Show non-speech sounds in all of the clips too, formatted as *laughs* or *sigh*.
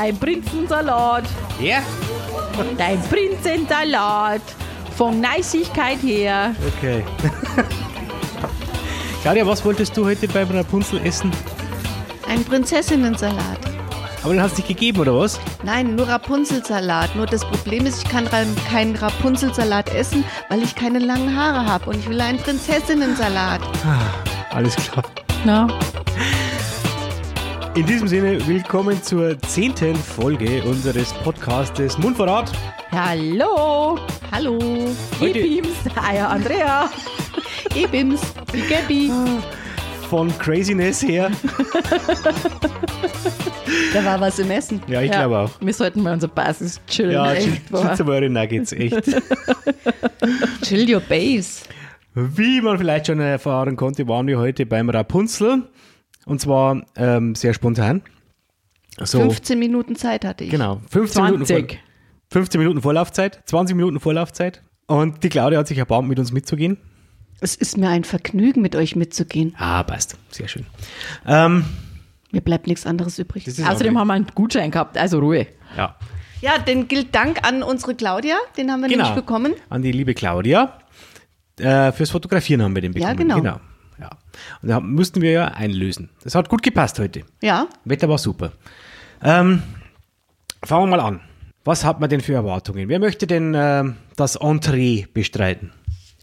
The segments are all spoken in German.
dein Prinzensalat. Ja? Dein Prinzensalat. Von Neisigkeit her. Okay. Claudia, was wolltest du heute beim Rapunzel essen? Ein Prinzessinnensalat. Aber den hast du nicht gegeben, oder was? Nein, nur Rapunzelsalat. Nur das Problem ist, ich kann keinen Rapunzelsalat essen, weil ich keine langen Haare habe. Und ich will einen Prinzessinnensalat. Alles klar. Na, In diesem Sinne, willkommen zur zehnten Folge unseres Podcastes Mundvorrat. hallo. Hallo, Heute- Ipims, Eier Andrea. Ebims, die Gabi. Von Craziness her. Da war was im Essen. Ja, ich Ja, glaube auch. Wir sollten mal unsere Basis chillen. Ja, schützt boah. aber eure Nuggets, echt. *laughs* Chill your base. Wie man vielleicht schon erfahren konnte, waren wir heute beim Rapunzel. Und zwar ähm, sehr spontan. So, 15 Minuten Zeit hatte ich. genau. 15 Minuten, Vor 20. 15 Minuten Vorlaufzeit, 20 Minuten Vorlaufzeit. Und die Claudia hat sich erbarmt, mit uns mitzugehen. Es ist mir ein Vergnügen, mit euch mitzugehen. Ah, passt. Sehr schön. Ähm, Mir bleibt nichts anderes übrig. Außerdem haben wir einen Gutschein gehabt, also Ruhe. ja, Ja, den gilt Dank an unsere Claudia. Den haben wir Genau. nämlich bekommen. an die liebe Claudia. Äh, fürs Fotografieren haben wir den Ja, bekommen. genau. Ja. Und da mussten wir ja einlösen. Das hat gut gepasst heute. Ja, Wetter war super. Ähm, fangen wir mal an. Was hat man denn für Erwartungen? Wer möchte denn ähm, das Entree bestreiten?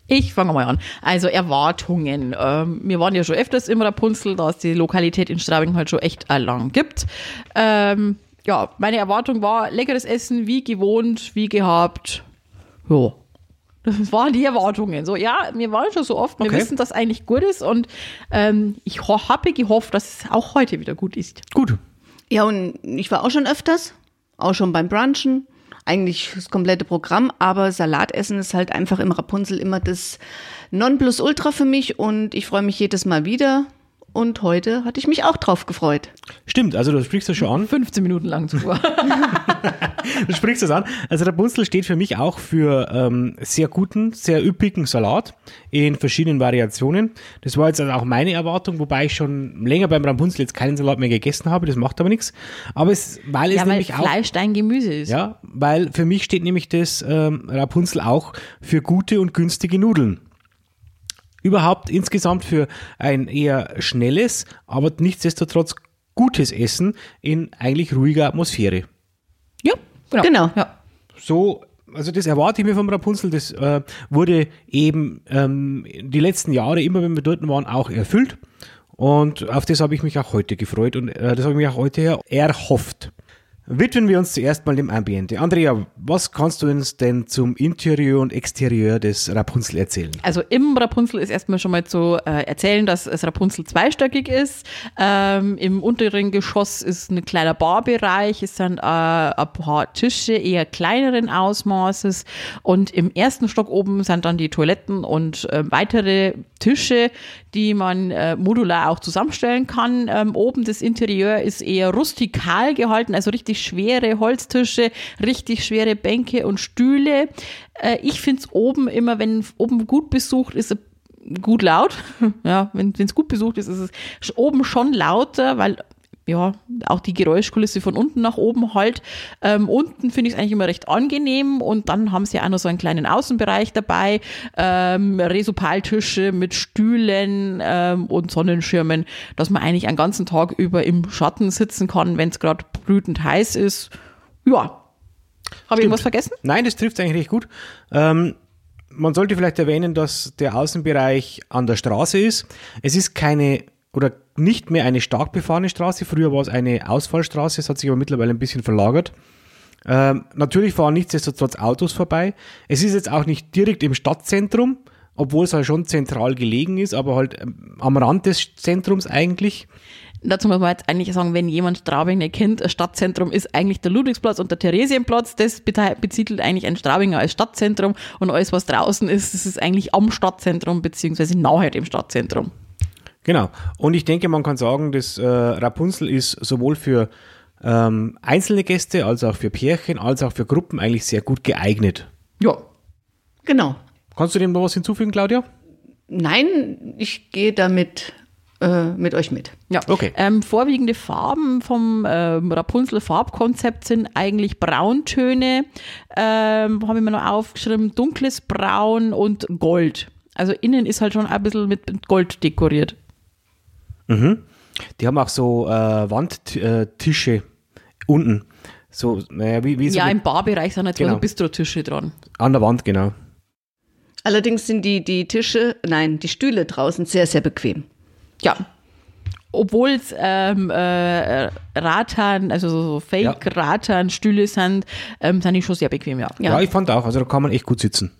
Ich fange mal an. Also Erwartungen. Ähm, wir waren ja schon öfters im Rapunzel, da es die Lokalität in Straubing halt schon echt lang gibt. Ähm, ja, meine Erwartung war leckeres Essen, wie gewohnt, wie gehabt. Ja. Das *laughs* waren die Erwartungen. So, ja, wir waren schon so oft, wir Okay. wissen, dass eigentlich gut ist und ähm, ich ho habe gehofft, dass es auch heute wieder gut ist. Gut. Ja, und ich war auch schon öfters, auch schon beim Brunchen, eigentlich das komplette Programm, aber Salatessen ist halt einfach im Rapunzel immer das Nonplusultra für mich und ich freue mich jedes Mal wieder. Und heute hatte ich mich auch drauf gefreut. Stimmt, also du sprichst das schon an. 15 Minuten lang zuvor. *laughs* Du sprichst das an. Also Rapunzel steht für mich auch für ähm, sehr guten, sehr üppigen Salat in verschiedenen Variationen. Das war jetzt also auch meine Erwartung, wobei ich schon länger beim Rapunzel jetzt keinen Salat mehr gegessen habe. Das macht aber nichts. Aber es, weil es ja, weil nämlich auch Fleisch dein Gemüse ist. Ja, weil für mich steht nämlich das ähm, Rapunzel auch für gute und günstige Nudeln. Überhaupt insgesamt für ein eher schnelles, aber nichtsdestotrotz gutes Essen in eigentlich ruhiger Atmosphäre. Ja, genau. Genau. Ja. So, also das erwarte ich mir vom Rapunzel. Das äh, wurde eben ähm, die letzten Jahre, immer wenn wir dort waren, auch erfüllt. Und auf das habe ich mich auch heute gefreut und äh, das habe ich mich auch heute erhofft. Widmen wir uns zuerst mal dem Ambiente. Andrea, was kannst du uns denn zum Interieur und Exterieur des Rapunzel erzählen? Also im Rapunzel ist erstmal schon mal zu äh, erzählen, dass das Rapunzel zweistöckig ist. Ähm, Im unteren Geschoss ist ein kleiner Barbereich, es sind äh, ein paar Tische eher kleineren Ausmaßes und im ersten Stock oben sind dann die Toiletten und äh, weitere Tische, die man äh, modular auch zusammenstellen kann. Ähm, oben das Interieur ist eher rustikal gehalten, also richtig schwere Holztische, richtig schwere Bänke und Stühle. Äh, ich finde es oben immer, wenn oben gut besucht ist, gut laut. *laughs* Ja, wenn es gut besucht ist, ist es oben schon lauter, weil ja, auch die Geräuschkulisse von unten nach oben halt. Ähm, unten finde ich es eigentlich immer recht angenehm und dann haben sie auch noch so einen kleinen Außenbereich dabei, ähm, Resopaltische mit Stühlen ähm, und Sonnenschirmen, dass man eigentlich einen ganzen Tag über im Schatten sitzen kann, wenn es gerade brütend heiß ist. Ja. Habe ich irgendwas vergessen? Nein, das trifft eigentlich recht gut. Ähm, man sollte vielleicht erwähnen, dass der Außenbereich an der Straße ist. Es ist keine oder nicht mehr eine stark befahrene Straße. Früher war es eine Ausfallstraße, es hat sich aber mittlerweile ein bisschen verlagert. Ähm, natürlich fahren nichtsdestotrotz Autos vorbei. Es ist jetzt auch nicht direkt im Stadtzentrum, obwohl es halt schon zentral gelegen ist, aber halt ähm, am Rand des Zentrums eigentlich. Dazu muss man jetzt eigentlich sagen, wenn jemand Straubing nicht kennt, ein Stadtzentrum ist eigentlich der Ludwigsplatz und der Theresienplatz. Das bezieht eigentlich ein Straubinger als Stadtzentrum und alles, was draußen ist, das ist eigentlich am Stadtzentrum beziehungsweise nahe dem Stadtzentrum. Genau. Und ich denke, man kann sagen, das äh, Rapunzel ist sowohl für ähm, einzelne Gäste als auch für Pärchen, als auch für Gruppen eigentlich sehr gut geeignet. Ja. Genau. Kannst du dem noch was hinzufügen, Claudia? Nein, ich gehe damit äh, mit euch mit. Ja. Okay. Ähm, vorwiegende Farben vom ähm, Rapunzel-Farbkonzept sind eigentlich Brauntöne, ähm, habe ich mir noch aufgeschrieben, dunkles Braun und Gold. Also innen ist halt schon ein bisschen mit mit Gold dekoriert. Die haben auch so äh, Wandtische unten. So, naja, wie, wie so ja, im Barbereich sind halt Genau. so Bistrotische dran. an der Wand, genau. Allerdings sind die, die Tische, nein, die Stühle draußen sehr, sehr bequem. Ja. Obwohl es ähm, äh, Rattan, also so so Fake-Rattan-Stühle sind, ähm, sind die schon sehr bequem, ja. Ja. ich fand auch, also da kann man echt gut sitzen.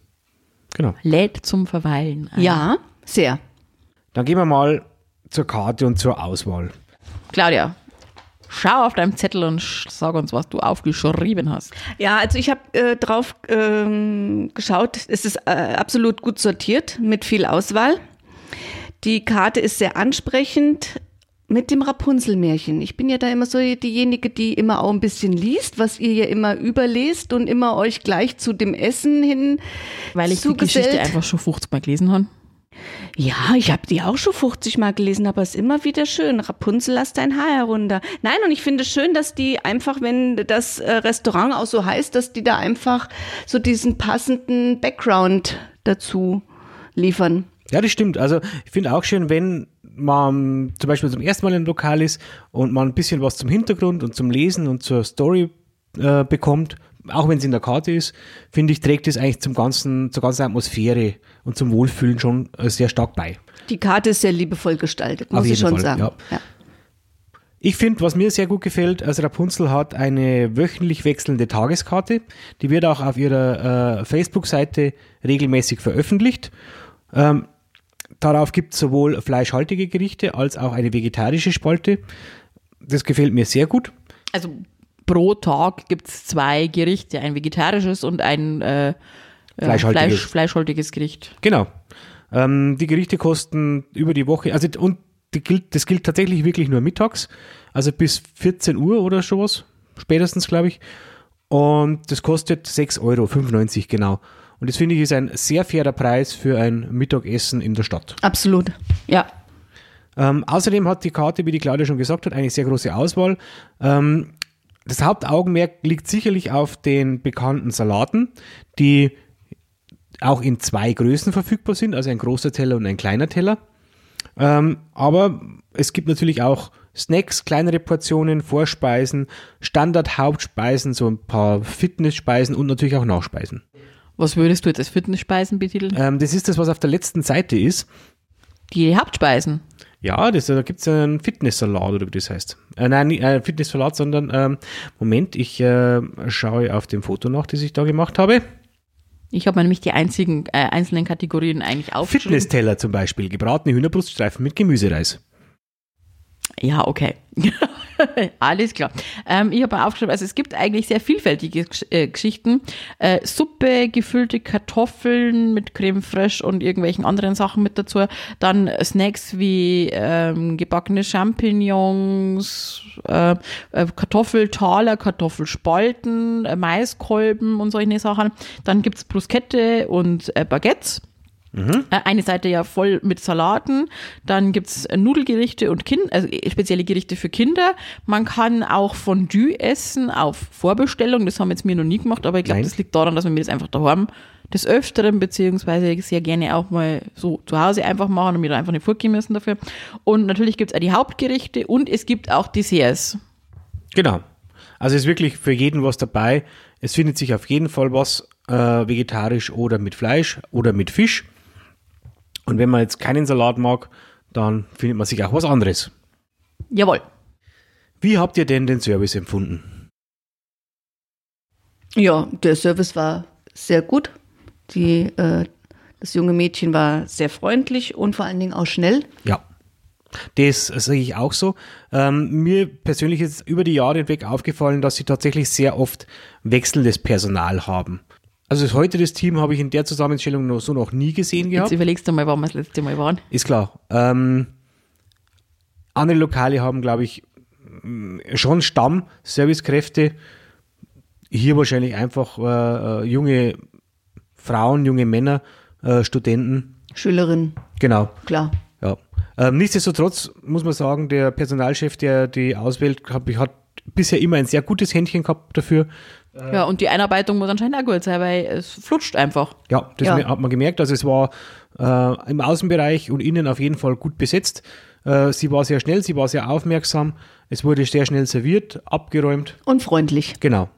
Genau. Lädt zum Verweilen. ein. Ja, sehr. Dann gehen wir mal zur Karte und zur Auswahl. Claudia, schau auf deinem Zettel und sag uns, was du aufgeschrieben hast. Ja, also ich habe äh, drauf ähm, geschaut. Es ist äh, absolut gut sortiert mit viel Auswahl. Die Karte ist sehr ansprechend mit dem Rapunzelmärchen. Ich bin ja da immer so diejenige, die immer auch ein bisschen liest, was ihr ja immer überlest und immer euch gleich zu dem Essen hin Weil ich die zugesellt. Geschichte einfach schon 50 Mal gelesen habe. Ja, ich habe die auch schon 50 Mal gelesen, aber es ist immer wieder schön. Rapunzel, lass dein Haar herunter. Nein, und ich finde es schön, dass die einfach, wenn das äh, Restaurant auch so heißt, dass die da einfach so diesen passenden Background dazu liefern. Ja, das stimmt. Also ich finde auch schön, wenn man zum Beispiel zum ersten Mal einem Lokal ist und man ein bisschen was zum Hintergrund und zum Lesen und zur Story äh, bekommt, auch wenn es in der Karte ist, finde ich, trägt es eigentlich zum ganzen, zur ganzen Atmosphäre und zum Wohlfühlen schon äh, sehr stark bei. Die Karte ist sehr liebevoll gestaltet, muss ich schon Fall, sagen. ja. Ja. Ich finde, was mir sehr gut gefällt, also Rapunzel hat eine wöchentlich wechselnde Tageskarte. Die wird auch auf ihrer äh, Facebook-Seite regelmäßig veröffentlicht. Ähm, darauf gibt es sowohl fleischhaltige Gerichte als auch eine vegetarische Spalte. Das gefällt mir sehr gut. Also pro Tag gibt es zwei Gerichte, ein vegetarisches und ein äh, Fleischhaltiges. Fleisch, fleischhaltiges Gericht. Genau. Ähm, die Gerichte kosten über die Woche, also und die gilt, das gilt tatsächlich wirklich nur mittags, also bis 14 Uhr oder sowas, spätestens glaube ich. Und das kostet 6,95 Euro, genau. Und das finde ich ist ein sehr fairer Preis für ein Mittagessen in der Stadt. Absolut. Ja. Ähm, außerdem hat die Karte, wie die Claudia schon gesagt hat, eine sehr große Auswahl. Ähm, das Hauptaugenmerk liegt sicherlich auf den bekannten Salaten, die auch in zwei Größen verfügbar sind, also ein großer Teller und ein kleiner Teller. Ähm, aber es gibt natürlich auch Snacks, kleinere Portionen, Vorspeisen, Standard-Hauptspeisen, so ein paar Fitnessspeisen und natürlich auch Nachspeisen. Was würdest du jetzt als Fitnessspeisen betiteln? Ähm, das ist das, was auf der letzten Seite ist. Die Hauptspeisen. Ja, das, da gibt es einen Fitnesssalat oder wie das heißt. Äh, nein, nicht äh, Fitnesssalat, sondern ähm, Moment, ich äh, schaue auf dem Foto nach, das ich da gemacht habe. Ich habe mir nämlich die einzigen äh, einzelnen Kategorien eigentlich aufgeschrieben. Fitnessteller zum Beispiel, gebratene Hühnerbruststreifen mit Gemüsereis. Ja, okay. *laughs* *laughs* Alles klar. Ähm, ich habe aufgeschrieben, also es gibt eigentlich sehr vielfältige Gesch- äh, Geschichten. Äh, Suppe, gefüllte Kartoffeln mit Creme fraiche und irgendwelchen anderen Sachen mit dazu. Dann Snacks wie ähm, gebackene Champignons, äh, äh, Kartoffeltaler, Kartoffelspalten, äh, Maiskolben und solche Sachen. Dann gibt's Bruschette und äh, Baguettes. Äh, Eine Seite ja voll mit Salaten, dann gibt's Nudelgerichte und kind also äh, spezielle Gerichte für Kinder. Man kann auch Fondue essen auf Vorbestellung, das haben jetzt mir noch nie gemacht, aber ich glaube, das liegt daran, dass wir mir das einfach daheim des Öfteren, beziehungsweise sehr gerne auch mal so zu Hause einfach machen und mir da einfach nicht vorgehen müssen dafür. Und natürlich gibt's auch die Hauptgerichte und es gibt auch Desserts. Genau. Also ist wirklich für jeden was dabei. Es findet sich auf jeden Fall was äh, vegetarisch oder mit Fleisch oder mit Fisch. Und wenn man jetzt keinen Salat mag, dann findet man sich auch was anderes. Jawohl. Wie habt ihr denn den Service empfunden? Ja, der Service war sehr gut. Die, äh, das junge Mädchen war sehr freundlich und vor allen Dingen auch schnell. Ja. Das sage ich auch so. Ähm, mir persönlich ist über die Jahre hinweg aufgefallen, dass sie tatsächlich sehr oft wechselndes Personal haben. Also das heute das Team habe ich in der Zusammenstellung noch so noch nie gesehen Jetzt gehabt. überlegst du mal, wann wir das letzte Mal waren. Ist klar. Ähm, andere Lokale haben, glaube ich, mh, schon Stamm-Servicekräfte. Hier wahrscheinlich einfach äh, äh, junge Frauen, junge Männer, äh, Studenten. Schülerin, Genau. klar. Ja. Ähm, nichtsdestotrotz muss man sagen, der Personalchef, der die auswählt, hab, hat bisher immer ein sehr gutes Händchen gehabt dafür. Ja, und die Einarbeitung muss anscheinend auch gut sein, weil es flutscht einfach. Ja, das Ja. hat man gemerkt. Also es war äh, im Außenbereich und innen auf jeden Fall gut besetzt. Äh, sie war sehr schnell, sie war sehr aufmerksam. Es wurde sehr schnell serviert, abgeräumt. Und freundlich. Genau.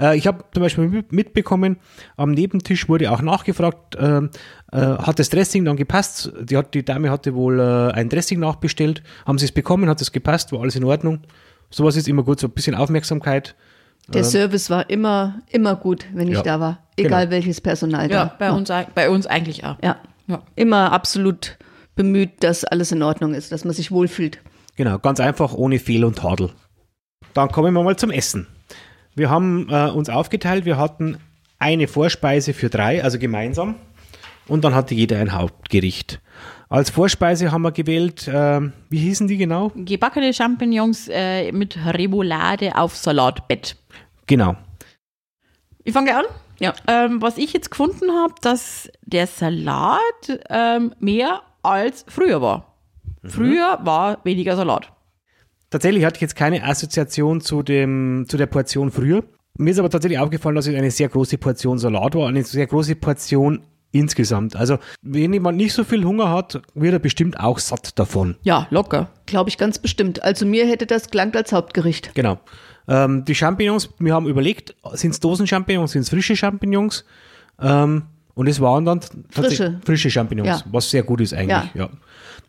Äh, ich habe zum Beispiel mit- mitbekommen, am Nebentisch wurde auch nachgefragt, äh, äh, hat das Dressing dann gepasst? Die, hat, die Dame hatte wohl äh, ein Dressing nachbestellt. Haben sie es bekommen? Hat es gepasst? War alles in Ordnung? Sowas ist immer gut, so ein bisschen Aufmerksamkeit. Der Service war immer, immer gut, wenn ich Ja. da war. Egal Genau. welches Personal Ja, da bei, war. uns, ei- bei uns eigentlich auch. Ja. Ja. Immer absolut bemüht, dass alles in Ordnung ist, dass man sich wohlfühlt. Genau, ganz einfach, ohne Fehl und Tadel. Dann kommen wir mal zum Essen. Wir haben äh, uns aufgeteilt, wir hatten eine Vorspeise für drei, also gemeinsam. Und dann hatte jeder ein Hauptgericht. Als Vorspeise haben wir gewählt, äh, wie hießen die genau? Gebackene Champignons äh, mit Remoulade auf Salatbett. Genau. Ich fange an. Ja. Ähm, was ich jetzt gefunden habe, dass der Salat ähm, mehr als früher war. Früher war weniger Salat. Tatsächlich hatte ich jetzt keine Assoziation zu, dem, zu der Portion früher. Mir ist aber tatsächlich aufgefallen, dass es eine sehr große Portion Salat war, eine sehr große Portion insgesamt. Also, wenn jemand nicht so viel Hunger hat, wird er bestimmt auch satt davon. Ja, locker. Glaube ich ganz bestimmt. Also mir hätte das gelangt als Hauptgericht. Genau. Ähm, die Champignons, wir haben überlegt, sind es Dosen-Champignons, sind es frische Champignons? Ähm, und es waren dann Frische. frische Champignons, Ja. was sehr gut ist eigentlich. Ja. Ja.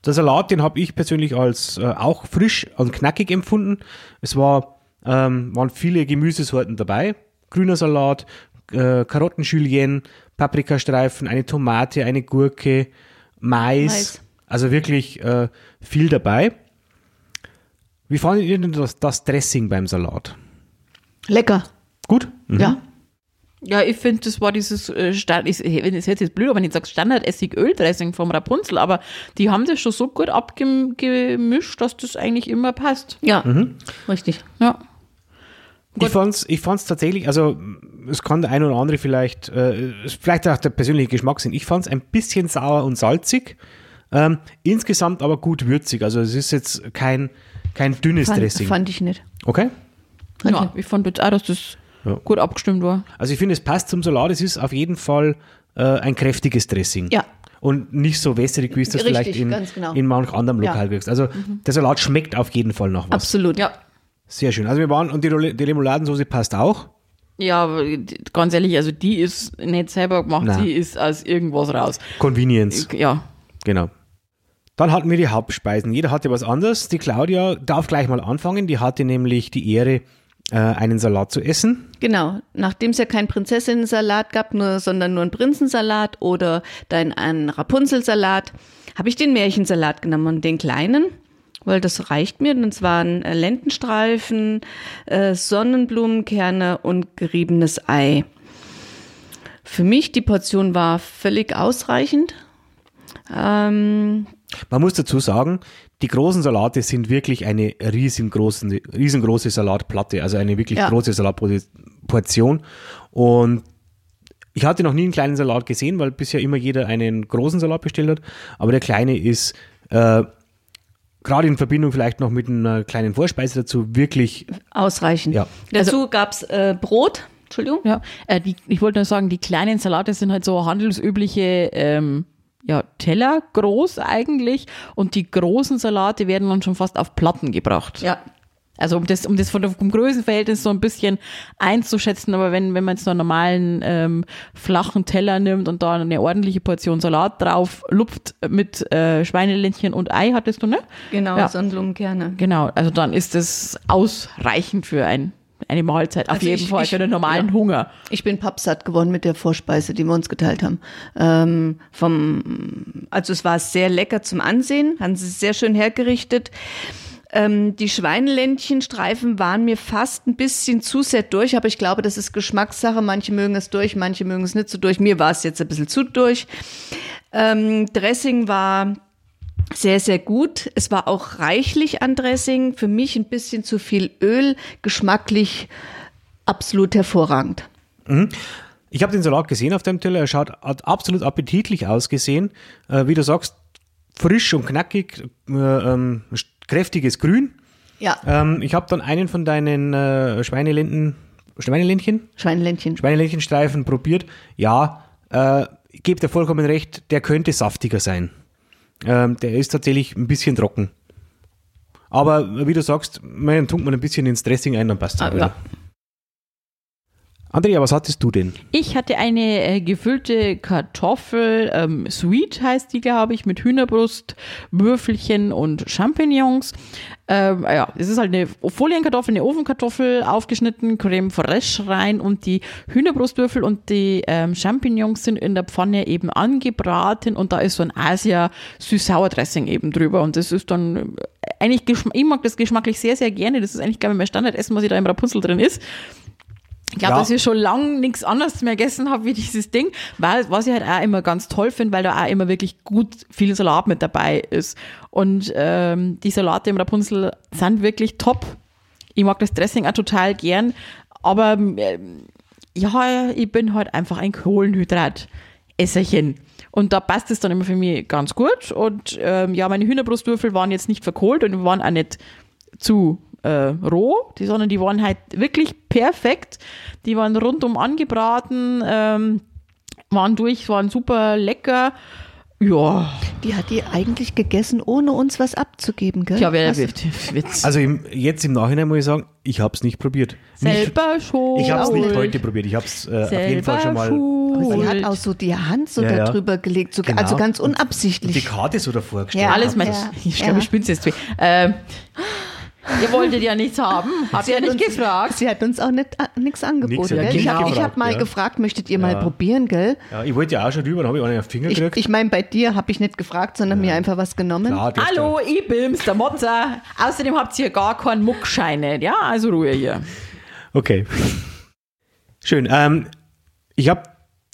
Der Salat, den habe ich persönlich als äh, auch frisch und knackig empfunden. Es war, ähm, waren viele Gemüsesorten dabei. Grüner Salat, äh, Karotten-Julienne, Paprikastreifen, eine Tomate, eine Gurke, Mais. Mais. Also wirklich äh, viel dabei. Wie fandet ihr denn das, das Dressing beim Salat? Lecker. Gut? Mhm. Ja. Ja, ich finde, das war dieses äh, Stand, ich, wenn es jetzt blöd, aber wenn ich sage Standard-Essig-Öl-Dressing vom Rapunzel, aber die haben das schon so gut abgemischt, dass das eigentlich immer passt. Ja. Mhm. Richtig. Ja. Ich fand's, ich fand's tatsächlich, also es kann der ein oder andere vielleicht, äh, vielleicht auch der persönliche Geschmack sein. Ich fand's ein bisschen sauer und salzig, ähm, insgesamt aber gut würzig. Also es ist jetzt kein, kein dünnes Fand, Dressing. fand ich nicht. Okay? ja, ich fand jetzt auch, dass das Ja. gut abgestimmt war. Also ich finde, es passt zum Salat. Es ist auf jeden Fall äh, ein kräftiges Dressing. Ja. Und nicht so wässrig, wie es das Richtig, vielleicht in, genau. in manch anderem Ja. Lokal kriegst. Also der Salat schmeckt auf jeden Fall nach was. Absolut. Ja. Sehr schön. Also wir waren, und die, die Remouladensoße passt auch. Ja, ganz ehrlich, also die ist nicht selber gemacht, Nein. die ist aus irgendwas raus. Convenience. Ja. Genau. Dann hatten wir die Hauptspeisen. Jeder hatte was anderes. Die Claudia darf gleich mal anfangen. Die hatte nämlich die Ehre, äh, einen Salat zu essen. Genau. Nachdem es ja keinen Prinzessinnensalat gab, nur, sondern nur einen Prinzensalat oder dann einen Rapunzelsalat, habe ich den Märchensalat genommen, den kleinen, weil das reicht mir. Und es waren äh, Lendenstreifen, äh, Sonnenblumenkerne und geriebenes Ei. Für mich, die Portion war völlig ausreichend. Ähm, Man muss dazu sagen, die großen Salate sind wirklich eine riesengroße, riesengroße Salatplatte, also eine wirklich Ja. große Salatportion. Und ich hatte noch nie einen kleinen Salat gesehen, weil bisher immer jeder einen großen Salat bestellt hat. Aber der kleine ist äh, gerade in Verbindung vielleicht noch mit einer kleinen Vorspeise dazu wirklich ausreichend. Ja. Dazu gab's äh, Brot. Entschuldigung. Ja, äh, die, ich wollte nur sagen, die kleinen Salate sind halt so handelsübliche ähm, ja, Teller groß eigentlich und die großen Salate werden dann schon fast auf Platten gebracht. Ja. Also um das, um das von der, vom Größenverhältnis so ein bisschen einzuschätzen, aber wenn, wenn man jetzt so einen normalen ähm, flachen Teller nimmt und da eine ordentliche Portion Salat drauf lupft mit äh, Schweineländchen und Ei, hattest du, ne? Genau, Ja. Sonnenblumenkerne. Genau, also dann ist das ausreichend für ein, eine Mahlzeit, auf Also jeden ich- Fall ich- für den normalen ja. Hunger. Ich bin pappsatt geworden mit der Vorspeise, die wir uns geteilt haben. Ähm, vom, also es war sehr lecker zum Ansehen, haben sie sehr schön hergerichtet. Ähm, die Schweineländchenstreifen waren mir fast ein bisschen zu sehr durch, aber ich glaube, das ist Geschmackssache. Manche mögen es durch, manche mögen es nicht so durch. Mir war es jetzt ein bisschen zu durch. Ähm, Dressing war sehr, sehr gut. Es war auch reichlich an Dressing. Für mich ein bisschen zu viel Öl. Geschmacklich absolut hervorragend. Ich habe den Salat gesehen auf dem Teller. Er schaut, hat absolut appetitlich ausgesehen. Äh, wie du sagst, frisch und knackig, äh, ähm, kräftiges Grün. Ja, Ähm, ich habe dann einen von deinen äh, Schweinelenden, Schweineländchen, Schweineländchen. Schweineländchenstreifen probiert. Ja, äh, ich gebe dir vollkommen recht, der könnte saftiger sein. Ähm, der ist tatsächlich ein bisschen trocken. Aber wie du sagst, man tunkt man ein bisschen ins Dressing ein, dann passt es Ah, wieder. ja. Andrea, was hattest du denn? Ich hatte eine äh, gefüllte Kartoffel, ähm, Sweet heißt die, glaube ich, mit Hühnerbrust, Würfelchen und Champignons. Ähm, ja, es ist halt eine Folienkartoffel, eine Ofenkartoffel, aufgeschnitten, Creme fraiche rein und die Hühnerbrustwürfel und die ähm, Champignons sind in der Pfanne eben angebraten und da ist so ein Asia Süß-Sauer-Dressing eben drüber und das ist dann äh, eigentlich, ich mag das geschmacklich sehr, sehr gerne. Das ist eigentlich, glaube ich, mein Standardessen, was ich da im Rapunzel drin ist. Ich glaube, Ja. dass ich schon lange nichts anderes mehr gegessen habe wie dieses Ding, weil was ich halt auch immer ganz toll finde, weil da auch immer wirklich gut viel Salat mit dabei ist. Und ähm, die Salate im Rapunzel sind wirklich top. Ich mag das Dressing auch total gern, aber ähm, ja, ich bin halt einfach ein Kohlenhydrat-Esserchen. Und da passt es dann immer für mich ganz gut. Und ähm, ja, meine Hühnerbrustwürfel waren jetzt nicht verkohlt und waren auch nicht zu äh, roh, die, sondern die waren halt wirklich perfekt. Die waren rundum angebraten, ähm, waren durch, waren super lecker. Ja, Die hat die eigentlich gegessen, ohne uns was abzugeben, gell? ja wer wird Witz. Also im, jetzt im Nachhinein muss ich sagen, ich habe es nicht probiert. Nicht, selber schon. ich habe es nicht heute probiert. Ich habe es äh, auf jeden Fall schon mal. Aber sie hat auch so die Hand so Ja, ja. darüber gelegt, so, Genau. also ganz Und Die unabsichtlich. Karte so davor gestellt. Ja, Alles mein, Ja. ich glaube, Ja. ich spinne jetzt weh. Ähm, ihr wolltet ja nichts haben, *laughs* habt ihr hat nicht uns, gefragt. Sie hat uns auch nicht, äh, nichts angeboten. Nix, ja, gell? Ich genau. habe ich hab mal ja. gefragt, möchtet ihr mal Ja. probieren, gell? Ja, ich wollte ja auch schon rüber, dann habe ich auch nicht auf den Finger Ich, gekriegt. ich meine, bei dir habe ich nicht gefragt, sondern mir einfach was genommen. Klar, Hallo, ich bin's, der Motzer. Außerdem habt ihr gar keinen Muckscheine. Ja, also Ruhe hier. Okay. Schön. Ähm, ich habe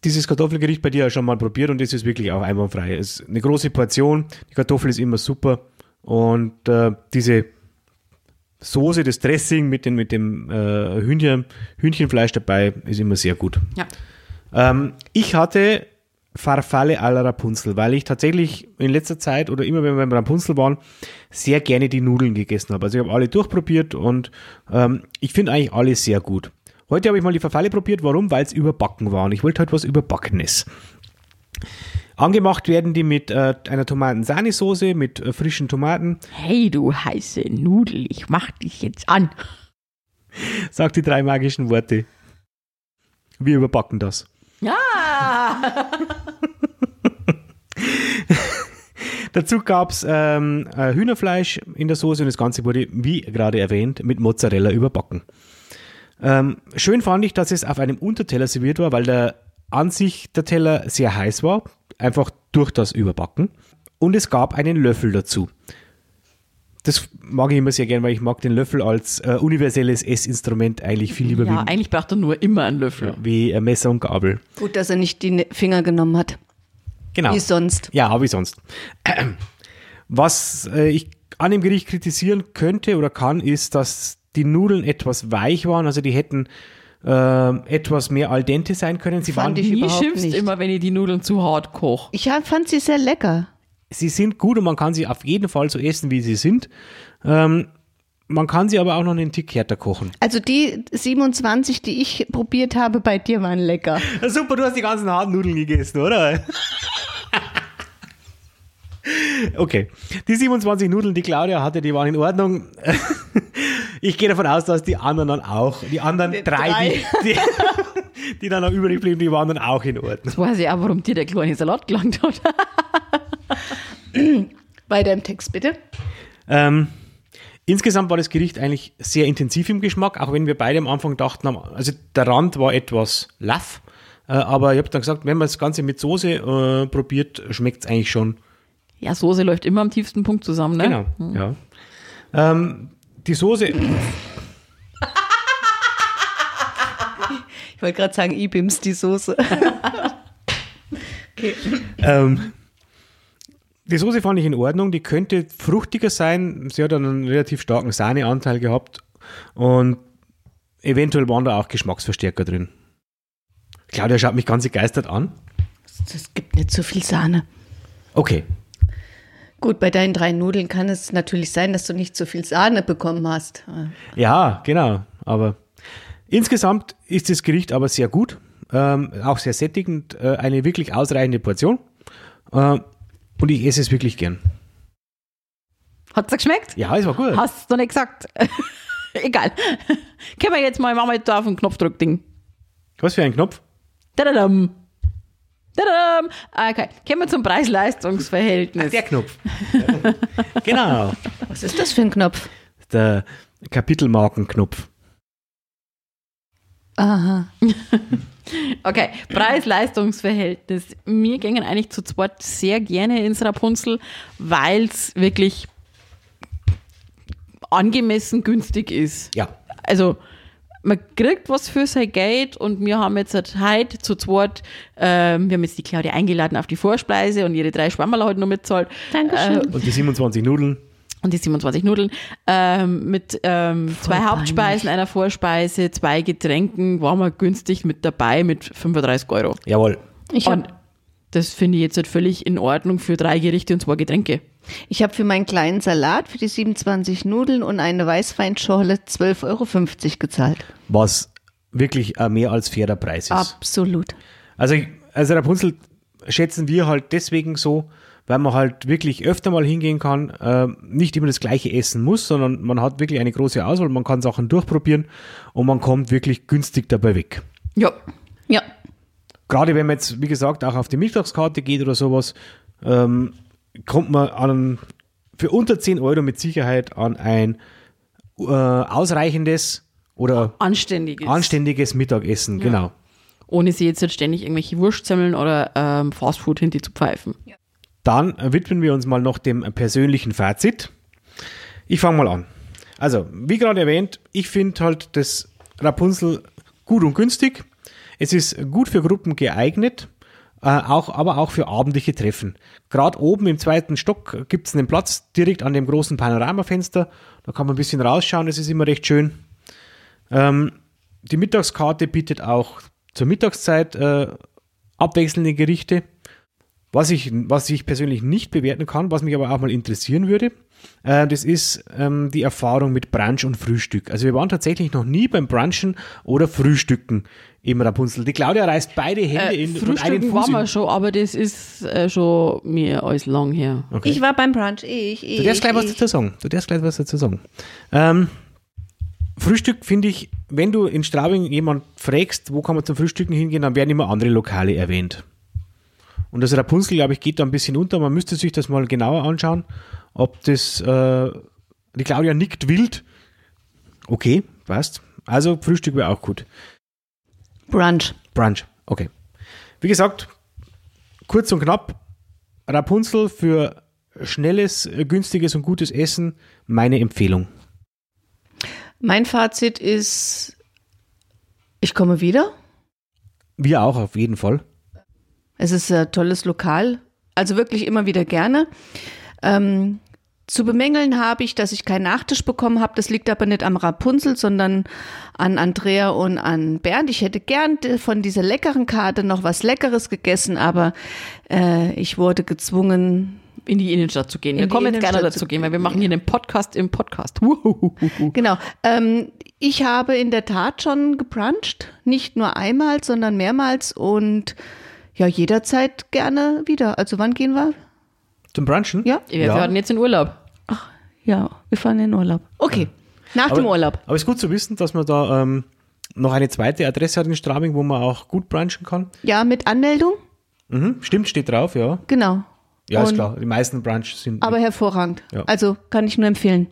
dieses Kartoffelgericht bei dir ja schon mal probiert und es ist wirklich auch einwandfrei. Es ist eine große Portion, die Kartoffel ist immer super und äh, diese Soße, das Dressing mit, den, mit dem äh, Hühnchen, Hühnchenfleisch dabei ist immer sehr gut. Ja. Ähm, ich hatte Farfalle alla Rapunzel, weil ich tatsächlich in letzter Zeit oder immer wenn wir beim Rapunzel waren, sehr gerne die Nudeln gegessen habe. Also ich habe alle durchprobiert und ähm, ich finde eigentlich alle sehr gut. Heute habe ich mal die Farfalle probiert. Warum? Weil es überbacken war. Und ich wollte halt was Überbackenes. Angemacht werden die mit äh, einer Tomaten-Sahnesoße, mit äh, frischen Tomaten, Hey, du heiße Nudel, ich mach dich jetzt an. sagt die drei magischen Worte. Wir überbacken das. Ja. *laughs* Dazu gab es ähm, äh, Hühnerfleisch in der Soße und das Ganze wurde, wie gerade erwähnt, mit Mozzarella überbacken. Ähm, schön fand ich, dass es auf einem Unterteller serviert war, weil der an sich der Teller sehr heiß war, einfach durch das Überbacken. Und es gab einen Löffel dazu. Das mag ich immer sehr gern, weil ich mag den Löffel als äh, universelles Essinstrument eigentlich viel lieber Ja, wie, eigentlich braucht er nur immer einen Löffel. wie äh, Messer und Gabel. Gut, dass er nicht die Finger genommen hat, Genau. wie sonst. Ja, ich sonst. *clears throat* Was äh, ich an dem Gericht kritisieren könnte oder kann, ist, dass die Nudeln etwas weich waren. Also die hätten äh, etwas mehr al dente sein können. Sie, Fand waren, ich Nie schimpfst nicht. immer, wenn ich die Nudeln zu hart koche. Ich fand sie sehr lecker. sie sind gut und man kann sie auf jeden Fall so essen, wie sie sind. Ähm, man kann sie aber auch noch einen Tick härter kochen. Also die 27, die ich probiert habe, bei dir waren lecker. Super, du hast die ganzen harten Nudeln gegessen, oder? *laughs* Okay, die 27 Nudeln, die Claudia hatte, die waren in Ordnung. *laughs* Ich gehe davon aus, dass die anderen dann auch, die anderen drei, drei. Die, die, die dann noch übrig blieben, die waren dann auch in Ordnung. Jetzt weiß ich auch, warum dir der kleine Salat gelangt hat. *laughs* Weiter im Text, bitte. Ähm, insgesamt war das Gericht eigentlich sehr intensiv im Geschmack, auch wenn wir beide am Anfang dachten, also der Rand war etwas laff, äh, aber ich habe dann gesagt, wenn man das Ganze mit Soße äh, probiert, schmeckt es eigentlich schon Ja, Soße läuft immer am tiefsten Punkt zusammen, ne? Genau, ja. Ähm, die Soße, Ich wollte gerade sagen, Ibims, die Soße. ähm, die Soße fand ich in Ordnung. Die könnte fruchtiger sein. Sie hat einen relativ starken Sahneanteil gehabt und eventuell waren da auch Geschmacksverstärker drin. Claudia schaut mich ganz begeistert an. Es gibt nicht so viel Sahne. Okay, Gut, bei deinen drei Nudeln kann es natürlich sein, dass du nicht so viel Sahne bekommen hast. Ja, genau. Aber insgesamt ist das Gericht aber sehr gut, ähm, auch sehr sättigend, äh, eine wirklich ausreichende Portion. Äh, und ich esse es wirklich gern. Hat's dir geschmeckt? Ja, es war gut. Hast du nicht gesagt. *laughs* Egal. Können wir jetzt mal, machen wir jetzt da auf den Knopfdruck-Ding. Was für ein Knopf? Tadadam. Tadadam. Okay, kommen wir zum Preis-Leistungs-Verhältnis. Der Knopf. *laughs* genau. Was ist das für ein Knopf? Der Kapitelmarkenknopf. Aha. *laughs* Okay, Preis-Leistungs-Verhältnis. Wir gehen eigentlich zu zweit sehr gerne ins Rapunzel, weil es wirklich angemessen günstig ist. Ja. Also, man kriegt was für sein Geld und wir haben jetzt halt heute zu zweit, ähm, wir haben jetzt die Claudia eingeladen auf die Vorspeise und ihre drei Schwammerl heute noch mitzahlt. Dankeschön. Und die 27 Nudeln. und die 27 Nudeln ähm, mit ähm, zwei peinlich. Hauptspeisen, einer Vorspeise, zwei Getränken, waren wir günstig mit dabei mit 35 Euro. Jawohl. Ich Und habe das finde ich jetzt halt völlig in Ordnung für drei Gerichte und zwei Getränke. Ich hab für meinen kleinen Salat, für die 27 Nudeln und eine Weißweinschorle 12,50 Euro gezahlt. Was wirklich ein mehr als fairer Preis ist. Absolut. Also, also Rapunzel schätzen wir halt deswegen so, weil man halt wirklich öfter mal hingehen kann, äh, nicht immer das gleiche essen muss, sondern man hat wirklich eine große Auswahl, man kann Sachen durchprobieren und man kommt wirklich günstig dabei weg. Ja, Ja. Gerade wenn man jetzt, wie gesagt, auch auf die Mittagskarte geht oder sowas, ähm, kommt man an, für unter 10 Euro mit Sicherheit an ein äh, ausreichendes oder anständig ist. anständiges Mittagessen, genau. Ohne sie jetzt halt ständig irgendwelche Wurstsemmeln oder ähm, Fastfood hinter zu pfeifen. Dann widmen wir uns mal noch dem persönlichen Fazit. Ich fange mal an. Also, wie gerade erwähnt, ich finde halt das Rapunzel gut und günstig. Es ist gut für Gruppen geeignet, auch, aber auch für abendliche Treffen. Gerade oben im zweiten Stock gibt es einen Platz direkt an dem großen Panoramafenster. Da kann man ein bisschen rausschauen, das ist immer recht schön. Ähm, die Mittagskarte bietet auch zur Mittagszeit äh, abwechselnde Gerichte. Was ich, was ich persönlich nicht bewerten kann, was mich aber auch mal interessieren würde, äh, das ist ähm, die Erfahrung mit Brunch und Frühstück. Also wir waren tatsächlich noch nie beim Brunchen oder Frühstücken im Rapunzel. Die Claudia reißt beide Hände Äh, in und einen Fuß waren wir schon, aber das ist äh, schon mir alles lang her. Okay. Ich war beim Brunch. Ich, ich, Du darfst gleich was ich. dazu sagen. Du darfst gleich was dazu sagen. Ähm, Frühstück finde ich, wenn du in Straubing jemand fragst, wo kann man zum Frühstücken hingehen, dann werden immer andere Lokale erwähnt. Und das Rapunzel, glaube ich, geht da ein bisschen unter. Man müsste sich das mal genauer anschauen, ob das, äh, die Claudia nickt wild. Okay, passt. Also Frühstück wäre auch gut. Brunch. Brunch, okay. Wie gesagt, kurz und knapp, Rapunzel für schnelles, günstiges und gutes Essen, meine Empfehlung. Mein Fazit ist, ich komme wieder. Wir auch auf jeden Fall. Es ist ein tolles Lokal, also wirklich immer wieder gerne. Ähm, zu bemängeln habe ich, dass ich keinen Nachtisch bekommen habe. Das liegt aber nicht am Rapunzel, sondern an Andrea und an Bernd. Ich hätte gern von dieser leckeren Karte noch was Leckeres gegessen, aber äh, ich wurde gezwungen. In die Innenstadt zu gehen. wir In die kommen jetzt gerne Innenstadt dazu zu gehen, weil wir machen hier einen Podcast im Podcast. Genau. Ähm, ich habe in der Tat schon gebruncht, nicht nur einmal, sondern mehrmals und ja, jederzeit gerne wieder. Also wann gehen wir? Zum Brunchen? Ja? Wir werden jetzt in Urlaub. Ja, wir fahren in den Urlaub. Okay, nach dem Urlaub. Aber es ist gut zu wissen, dass man da ähm, noch eine zweite Adresse hat in Straubing, wo man auch gut brunchen kann. Ja, mit Anmeldung? Mhm, stimmt, steht drauf, ja. Genau. Ja, ist Und- klar. Die meisten Brunches sind. Aber hervorragend. Ja. Also kann ich nur empfehlen.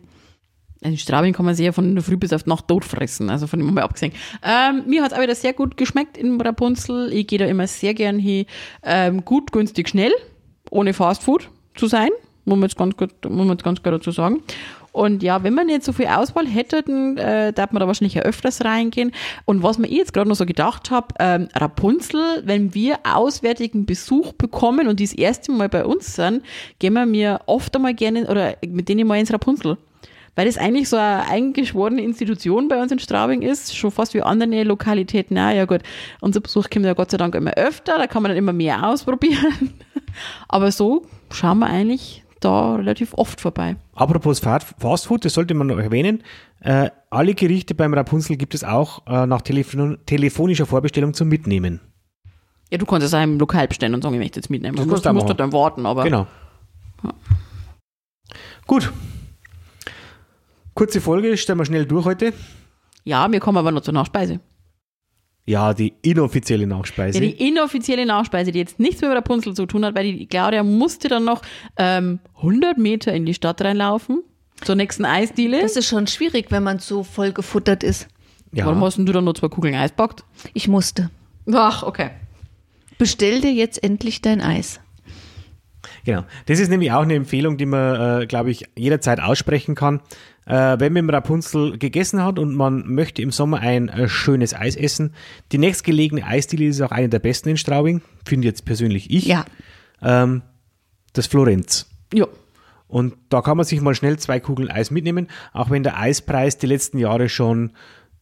In Straubing kann man sich ja von der Früh bis auf die Nacht tot fressen, also von dem mal abgesehen. Ähm, mir hat es auch wieder sehr gut geschmeckt in Rapunzel. Ich gehe da immer sehr gern hin. Ähm, gut, günstig, schnell, ohne Fastfood zu sein, muss man jetzt ganz muss man jetzt ganz klar dazu sagen. Und ja, wenn man nicht so viel Auswahl hätte, dann äh, darf man da wahrscheinlich ja öfters reingehen. Und was mir jetzt gerade noch so gedacht habe, ähm, Rapunzel, wenn wir auswärtigen Besuch bekommen und die das erste Mal bei uns sind, gehen wir mir oft einmal gerne oder mit denen mal ins Rapunzel weil das eigentlich so eine eingeschworene Institution bei uns in Straubing ist, schon fast wie andere Lokalitäten. Na ja gut, unser Besuch kommt ja Gott sei Dank immer öfter, da kann man dann immer mehr *laughs* ausprobieren. Aber so schauen wir eigentlich da relativ oft vorbei. Apropos Fast Fast Food, das sollte man noch erwähnen. Äh, alle Gerichte beim Rapunzel gibt es auch äh, nach Telefon telefonischer Vorbestellung zum Mitnehmen. Ja, du kannst es auch im Lokal bestellen und sagen, ich möchte jetzt mitnehmen. Das Du musst, musst machen. dann warten, aber Genau. Gut. Kurze Folge, stellen wir schnell durch heute. ja, wir kommen aber noch zur Nachspeise. Ja, die inoffizielle Ja, Nachspeise. die inoffizielle Nachspeise, die jetzt nichts mehr mit Rapunzel zu tun hat, weil die Claudia musste dann noch ähm, 100 Meter in die Stadt reinlaufen, zur nächsten Eisdiele. Das ist schon schwierig, wenn man so voll gefuttert ist. Warum ja. hast denn du dann nur zwei Kugeln Eis gepackt? Ich musste. Ach, okay. Bestell dir jetzt endlich dein Eis. Genau. Das ist nämlich auch eine Empfehlung, die man, äh, glaube ich, jederzeit aussprechen kann. Äh, wenn man im Rapunzel gegessen hat und man möchte im Sommer ein äh, schönes Eis essen, die nächstgelegene Eisdiele ist auch eine der besten in Straubing, finde jetzt persönlich ich. Ja. Ähm, das Florenz. Ja. Und da kann man sich mal schnell zwei Kugeln Eis mitnehmen, auch wenn der Eispreis die letzten Jahre schon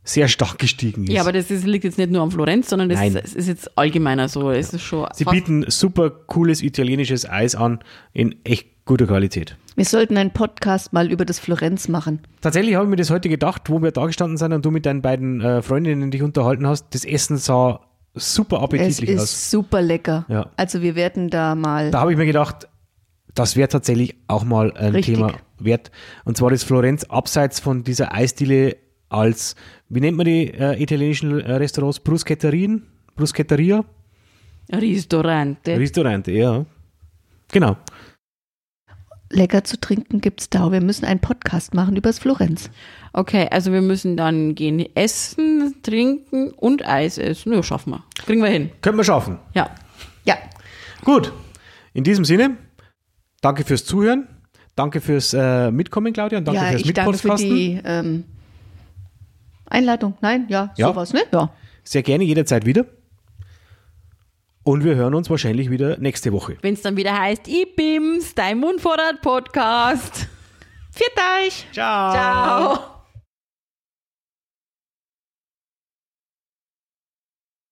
sehr stark gestiegen ist. Ja, aber das ist, liegt jetzt nicht nur am Florenz, sondern das, das ist jetzt allgemeiner so. Es ist schon Sie bieten super cooles italienisches Eis an in echt guter Qualität. Wir sollten einen Podcast mal über das Florenz machen. Tatsächlich habe ich mir das heute gedacht, wo wir da gestanden sind und du mit deinen beiden äh, Freundinnen dich unterhalten hast. Das Essen sah super Es appetitlich ist aus. super lecker. Ja. Also wir werden da mal. Da habe ich mir gedacht, das wäre tatsächlich auch mal ein Richtig. Thema wert. Und zwar das Florenz abseits von dieser Eisdiele als, wie nennt man die äh, italienischen äh, Restaurants? Bruschetterien? Bruschetteria? Ristorante. Restaurante, ja. Genau. lecker zu trinken gibt's da. Wir müssen einen Podcast machen über das Florenz. Okay, also wir müssen dann gehen essen, trinken und Eis essen. Ja, schaffen wir. Kriegen wir hin. Können wir schaffen. Ja. Ja, Gut. In diesem Sinne, danke fürs Zuhören. Danke fürs äh, Mitkommen, Claudia, und danke ja fürs ich danke für Mitpodcasten. die ähm, Einladung. Nein, ja, Ja. sowas, ne? Ja. Sehr gerne jederzeit wieder. Und wir hören uns wahrscheinlich wieder nächste Woche. Wenn es dann wieder heißt, IBIMS, dein Mundvorrat Podcast. Viert euch! Ciao. Ciao.